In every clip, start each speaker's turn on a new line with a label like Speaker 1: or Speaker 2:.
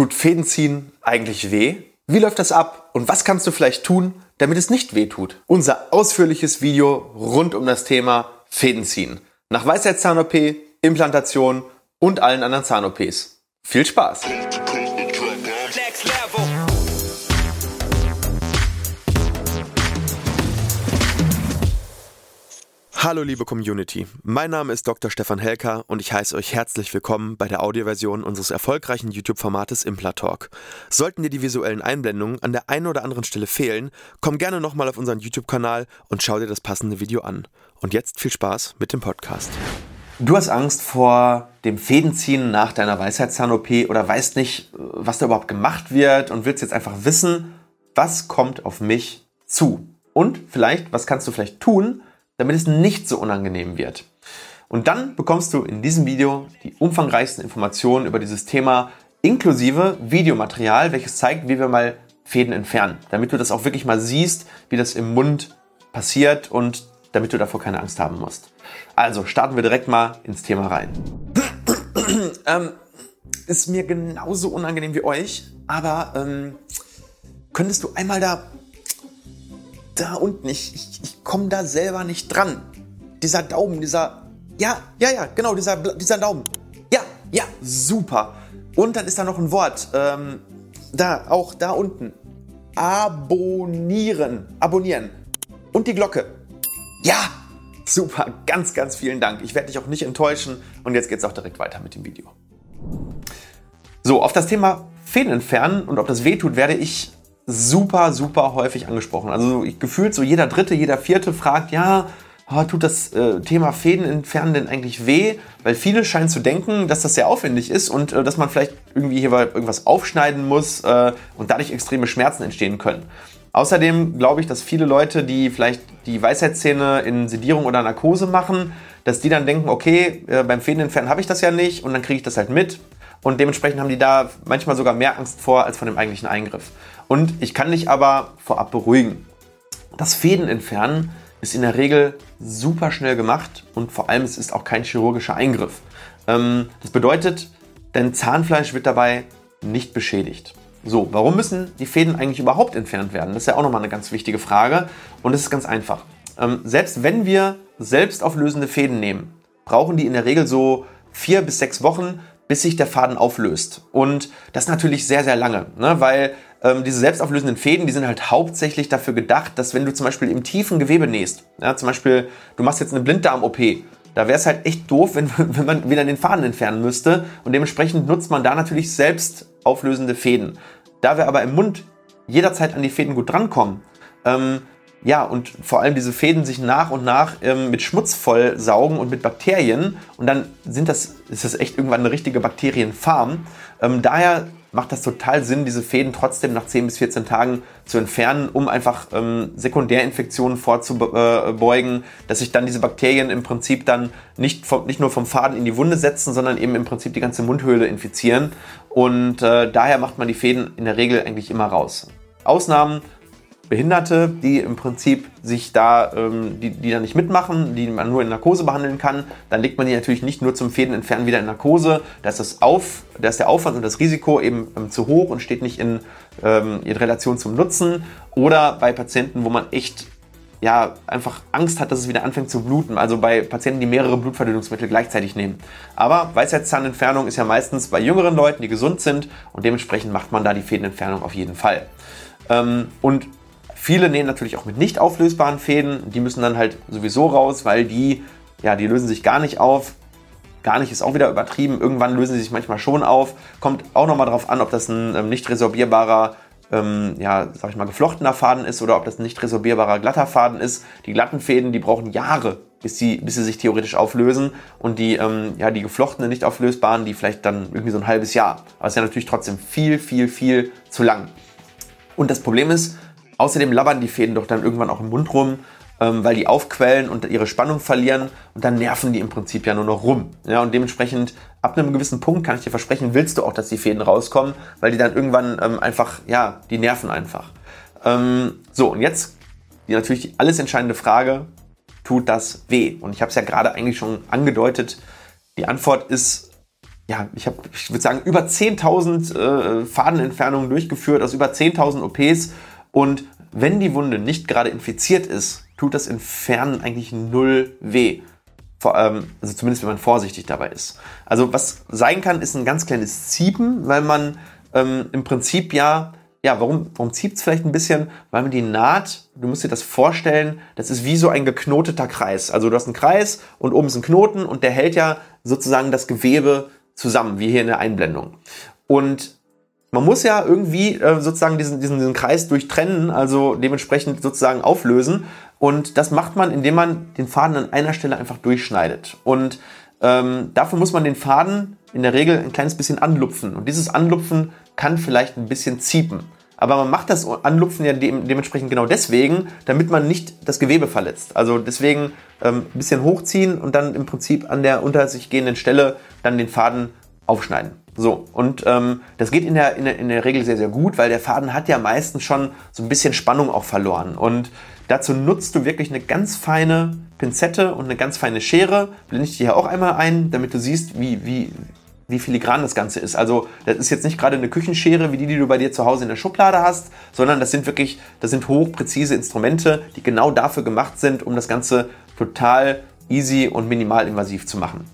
Speaker 1: Tut Fädenziehen eigentlich weh? Wie läuft das ab und was kannst du vielleicht tun, damit es nicht weh tut? Unser ausführliches Video rund um das Thema Fädenziehen. Nach Weisheitszahn-OP, Implantation und allen anderen Zahn-OPs. Viel Spaß! Hallo liebe Community, mein Name ist Dr. Stefan Helker und ich heiße euch herzlich willkommen bei der Audioversion unseres erfolgreichen YouTube-Formates Implatalk. Sollten dir die visuellen Einblendungen an der einen oder anderen Stelle fehlen, komm gerne nochmal auf unseren YouTube-Kanal und schau dir das passende Video an. Und jetzt viel Spaß mit dem Podcast. Du hast Angst vor dem Fädenziehen nach deiner Weisheitszahn-OP oder weißt nicht, was da überhaupt gemacht wird und willst jetzt einfach wissen, was kommt auf mich zu? Und vielleicht, was kannst du vielleicht tun, damit es nicht so unangenehm wird. Und dann bekommst du in diesem Video die umfangreichsten Informationen über dieses Thema inklusive Videomaterial, welches zeigt, wie wir mal Fäden entfernen, damit du das auch wirklich mal siehst, wie das im Mund passiert und damit du davor keine Angst haben musst. Also starten wir direkt mal ins Thema rein. ähm, ist mir genauso unangenehm wie euch, aber ähm, könntest du einmal da da unten, ich, ich, ich komme da selber nicht dran. Dieser Daumen, dieser, ja, ja, ja, genau, dieser, dieser Daumen. Ja, ja, super. Und dann ist da noch ein Wort, ähm, da, auch da unten. Abonnieren, abonnieren. Und die Glocke. Ja, super, ganz, ganz vielen Dank. Ich werde dich auch nicht enttäuschen. Und jetzt geht es auch direkt weiter mit dem Video. So, auf das Thema Fäden entfernen und ob das wehtut, werde ich super, super häufig angesprochen. Also ich, gefühlt so jeder Dritte, jeder Vierte fragt, ja, oh, tut das äh, Thema Fäden entfernen denn eigentlich weh? Weil viele scheinen zu denken, dass das sehr aufwendig ist und äh, dass man vielleicht irgendwie hier irgendwas aufschneiden muss äh, und dadurch extreme Schmerzen entstehen können. Außerdem glaube ich, dass viele Leute, die vielleicht die Weisheitszähne in Sedierung oder Narkose machen, dass die dann denken, okay, beim Fäden entfernen habe ich das ja nicht und dann kriege ich das halt mit. Und dementsprechend haben die da manchmal sogar mehr Angst vor als vor dem eigentlichen Eingriff. Und ich kann dich aber vorab beruhigen. Das Fäden entfernen ist in der Regel super schnell gemacht und vor allem es ist auch kein chirurgischer Eingriff. Ähm, das bedeutet, dein Zahnfleisch wird dabei nicht beschädigt. So, warum müssen die Fäden eigentlich überhaupt entfernt werden? Das ist ja auch nochmal eine ganz wichtige Frage und es ist ganz einfach. Ähm, selbst wenn wir selbstauflösende Fäden nehmen, brauchen die in der Regel so vier bis sechs Wochen, bis sich der Faden auflöst. Und das natürlich sehr, sehr lange, ne? weil ähm, diese selbstauflösenden Fäden, die sind halt hauptsächlich dafür gedacht, dass wenn du zum Beispiel im tiefen Gewebe nähst, ja, zum Beispiel du machst jetzt eine Blinddarm-OP, da wäre es halt echt doof, wenn, wenn man wieder den Faden entfernen müsste und dementsprechend nutzt man da natürlich selbstauflösende Fäden. Da wir aber im Mund jederzeit an die Fäden gut drankommen, ähm, ja, und vor allem diese Fäden sich nach und nach ähm, mit Schmutz voll saugen und mit Bakterien. Und dann sind das, ist das echt irgendwann eine richtige Bakterienfarm. Ähm, daher macht das total Sinn, diese Fäden trotzdem nach 10 bis 14 Tagen zu entfernen, um einfach ähm, Sekundärinfektionen vorzubeugen, dass sich dann diese Bakterien im Prinzip dann nicht, vom, nicht nur vom Faden in die Wunde setzen, sondern eben im Prinzip die ganze Mundhöhle infizieren. Und äh, daher macht man die Fäden in der Regel eigentlich immer raus. Ausnahmen Behinderte, die im Prinzip sich da, ähm, die, die da nicht mitmachen, die man nur in Narkose behandeln kann, dann legt man die natürlich nicht nur zum Fäden entfernen wieder in Narkose. Da ist, das Auf, da ist der Aufwand und das Risiko eben ähm, zu hoch und steht nicht in, ähm, in Relation zum Nutzen. Oder bei Patienten, wo man echt ja, einfach Angst hat, dass es wieder anfängt zu bluten. Also bei Patienten, die mehrere Blutverdünnungsmittel gleichzeitig nehmen. Aber Weisheitszahnentfernung ist ja meistens bei jüngeren Leuten, die gesund sind und dementsprechend macht man da die Fädenentfernung auf jeden Fall. Ähm, und Viele nähen natürlich auch mit nicht auflösbaren Fäden. Die müssen dann halt sowieso raus, weil die, ja, die lösen sich gar nicht auf. Gar nicht ist auch wieder übertrieben. Irgendwann lösen sie sich manchmal schon auf. Kommt auch nochmal darauf an, ob das ein ähm, nicht resorbierbarer, ähm, ja, sag ich mal, geflochtener Faden ist oder ob das ein nicht resorbierbarer glatter Faden ist. Die glatten Fäden, die brauchen Jahre, bis sie, bis sie sich theoretisch auflösen. Und die, ähm, ja, die geflochtenen, nicht auflösbaren, die vielleicht dann irgendwie so ein halbes Jahr. Aber es ist ja natürlich trotzdem viel, viel, viel zu lang. Und das Problem ist, Außerdem labbern die Fäden doch dann irgendwann auch im Mund rum, ähm, weil die aufquellen und ihre Spannung verlieren und dann nerven die im Prinzip ja nur noch rum. Ja, und dementsprechend ab einem gewissen Punkt kann ich dir versprechen, willst du auch, dass die Fäden rauskommen, weil die dann irgendwann ähm, einfach, ja, die nerven einfach. Ähm, so, und jetzt die natürlich die alles entscheidende Frage, tut das weh? Und ich habe es ja gerade eigentlich schon angedeutet, die Antwort ist ja, ich habe, ich würde sagen, über 10.000 äh, Fadenentfernungen durchgeführt aus über 10.000 OPs und wenn die Wunde nicht gerade infiziert ist, tut das Entfernen eigentlich null weh. Vor, ähm, also zumindest wenn man vorsichtig dabei ist. Also was sein kann, ist ein ganz kleines Ziepen, weil man ähm, im Prinzip ja, ja, warum, warum zieht es vielleicht ein bisschen? Weil man die Naht, du musst dir das vorstellen, das ist wie so ein geknoteter Kreis. Also du hast einen Kreis und oben ist ein Knoten und der hält ja sozusagen das Gewebe zusammen, wie hier in der Einblendung. Und man muss ja irgendwie äh, sozusagen diesen, diesen, diesen Kreis durchtrennen, also dementsprechend sozusagen auflösen. Und das macht man, indem man den Faden an einer Stelle einfach durchschneidet. Und ähm, dafür muss man den Faden in der Regel ein kleines bisschen anlupfen. Und dieses Anlupfen kann vielleicht ein bisschen ziepen. Aber man macht das Anlupfen ja de dementsprechend genau deswegen, damit man nicht das Gewebe verletzt. Also deswegen ähm, ein bisschen hochziehen und dann im Prinzip an der unter sich gehenden Stelle dann den Faden aufschneiden. So, und ähm, das geht in der, in, der, in der Regel sehr, sehr gut, weil der Faden hat ja meistens schon so ein bisschen Spannung auch verloren. Und dazu nutzt du wirklich eine ganz feine Pinzette und eine ganz feine Schere. Blende ich dir hier auch einmal ein, damit du siehst, wie, wie, wie filigran das Ganze ist. Also das ist jetzt nicht gerade eine Küchenschere, wie die, die du bei dir zu Hause in der Schublade hast, sondern das sind wirklich, das sind hochpräzise Instrumente, die genau dafür gemacht sind, um das Ganze total easy und minimal invasiv zu machen.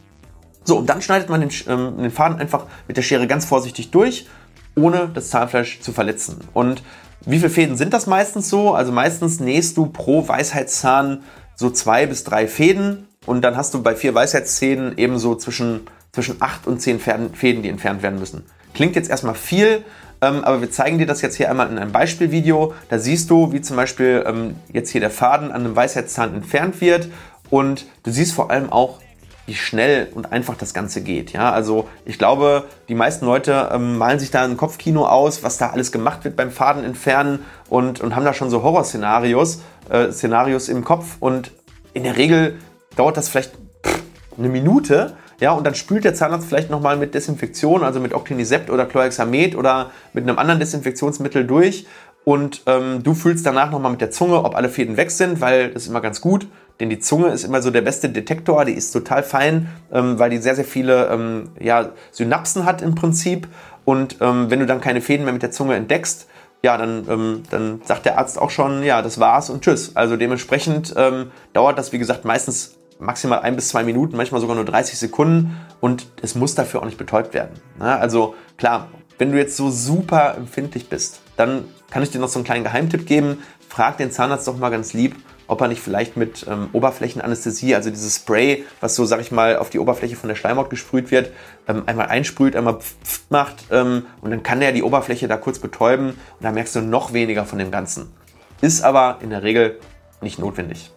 Speaker 1: So, und dann schneidet man den, ähm, den Faden einfach mit der Schere ganz vorsichtig durch, ohne das Zahnfleisch zu verletzen. Und wie viele Fäden sind das meistens so? Also meistens nähst du pro Weisheitszahn so zwei bis drei Fäden und dann hast du bei vier Weisheitszähnen eben so zwischen, zwischen acht und zehn Fäden, die entfernt werden müssen. Klingt jetzt erstmal viel, ähm, aber wir zeigen dir das jetzt hier einmal in einem Beispielvideo. Da siehst du, wie zum Beispiel ähm, jetzt hier der Faden an einem Weisheitszahn entfernt wird und du siehst vor allem auch, wie schnell und einfach das Ganze geht. Ja, also ich glaube, die meisten Leute ähm, malen sich da ein Kopfkino aus, was da alles gemacht wird beim Faden entfernen und, und haben da schon so Horrorszenarios äh, Szenarios im Kopf und in der Regel dauert das vielleicht pff, eine Minute. Ja, und dann spült der Zahnarzt vielleicht nochmal mit Desinfektion, also mit Octinisept oder Chlorhexamet oder mit einem anderen Desinfektionsmittel durch. Und ähm, du fühlst danach nochmal mit der Zunge, ob alle Fäden weg sind, weil das ist immer ganz gut. Denn die Zunge ist immer so der beste Detektor, die ist total fein, ähm, weil die sehr, sehr viele ähm, ja, Synapsen hat im Prinzip. Und ähm, wenn du dann keine Fäden mehr mit der Zunge entdeckst, ja, dann, ähm, dann sagt der Arzt auch schon, ja, das war's und tschüss. Also dementsprechend ähm, dauert das, wie gesagt, meistens maximal ein bis zwei Minuten, manchmal sogar nur 30 Sekunden und es muss dafür auch nicht betäubt werden. Na, also klar, wenn du jetzt so super empfindlich bist, dann kann ich dir noch so einen kleinen Geheimtipp geben. Frag den Zahnarzt doch mal ganz lieb, ob er nicht vielleicht mit ähm, Oberflächenanästhesie, also dieses Spray, was so, sag ich mal, auf die Oberfläche von der Schleimhaut gesprüht wird, ähm, einmal einsprüht, einmal pf macht ähm, und dann kann der die Oberfläche da kurz betäuben und dann merkst du noch weniger von dem Ganzen. Ist aber in der Regel nicht notwendig.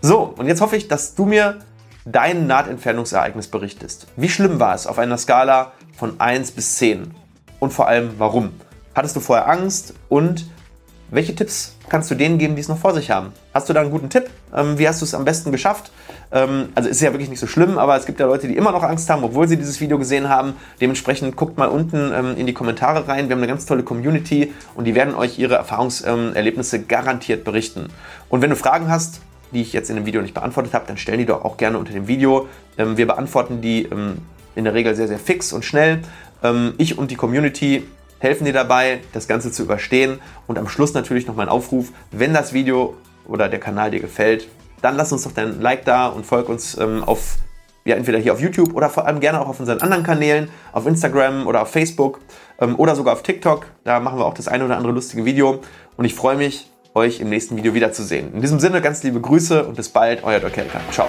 Speaker 1: So, und jetzt hoffe ich, dass du mir dein Nahtentfernungsereignis berichtest. Wie schlimm war es auf einer Skala von 1 bis 10? Und vor allem, warum? Hattest du vorher Angst und welche Tipps kannst du denen geben, die es noch vor sich haben? Hast du da einen guten Tipp? Ähm, wie hast du es am besten geschafft? Ähm, also ist ja wirklich nicht so schlimm, aber es gibt ja Leute, die immer noch Angst haben, obwohl sie dieses Video gesehen haben. Dementsprechend guckt mal unten ähm, in die Kommentare rein. Wir haben eine ganz tolle Community und die werden euch ihre Erfahrungserlebnisse garantiert berichten. Und wenn du Fragen hast, die ich jetzt in dem Video nicht beantwortet habe, dann stell die doch auch gerne unter dem Video. Ähm, wir beantworten die ähm, in der Regel sehr, sehr fix und schnell. Ähm, ich und die Community helfen dir dabei, das Ganze zu überstehen. Und am Schluss natürlich noch mein Aufruf, wenn das Video oder der Kanal dir gefällt, dann lass uns doch dein Like da und folg uns ähm, auf, ja, entweder hier auf YouTube oder vor allem gerne auch auf unseren anderen Kanälen, auf Instagram oder auf Facebook ähm, oder sogar auf TikTok. Da machen wir auch das eine oder andere lustige Video. Und ich freue mich, euch im nächsten Video wiederzusehen. In diesem Sinne ganz liebe Grüße und bis bald, euer Doc Helker. Ciao.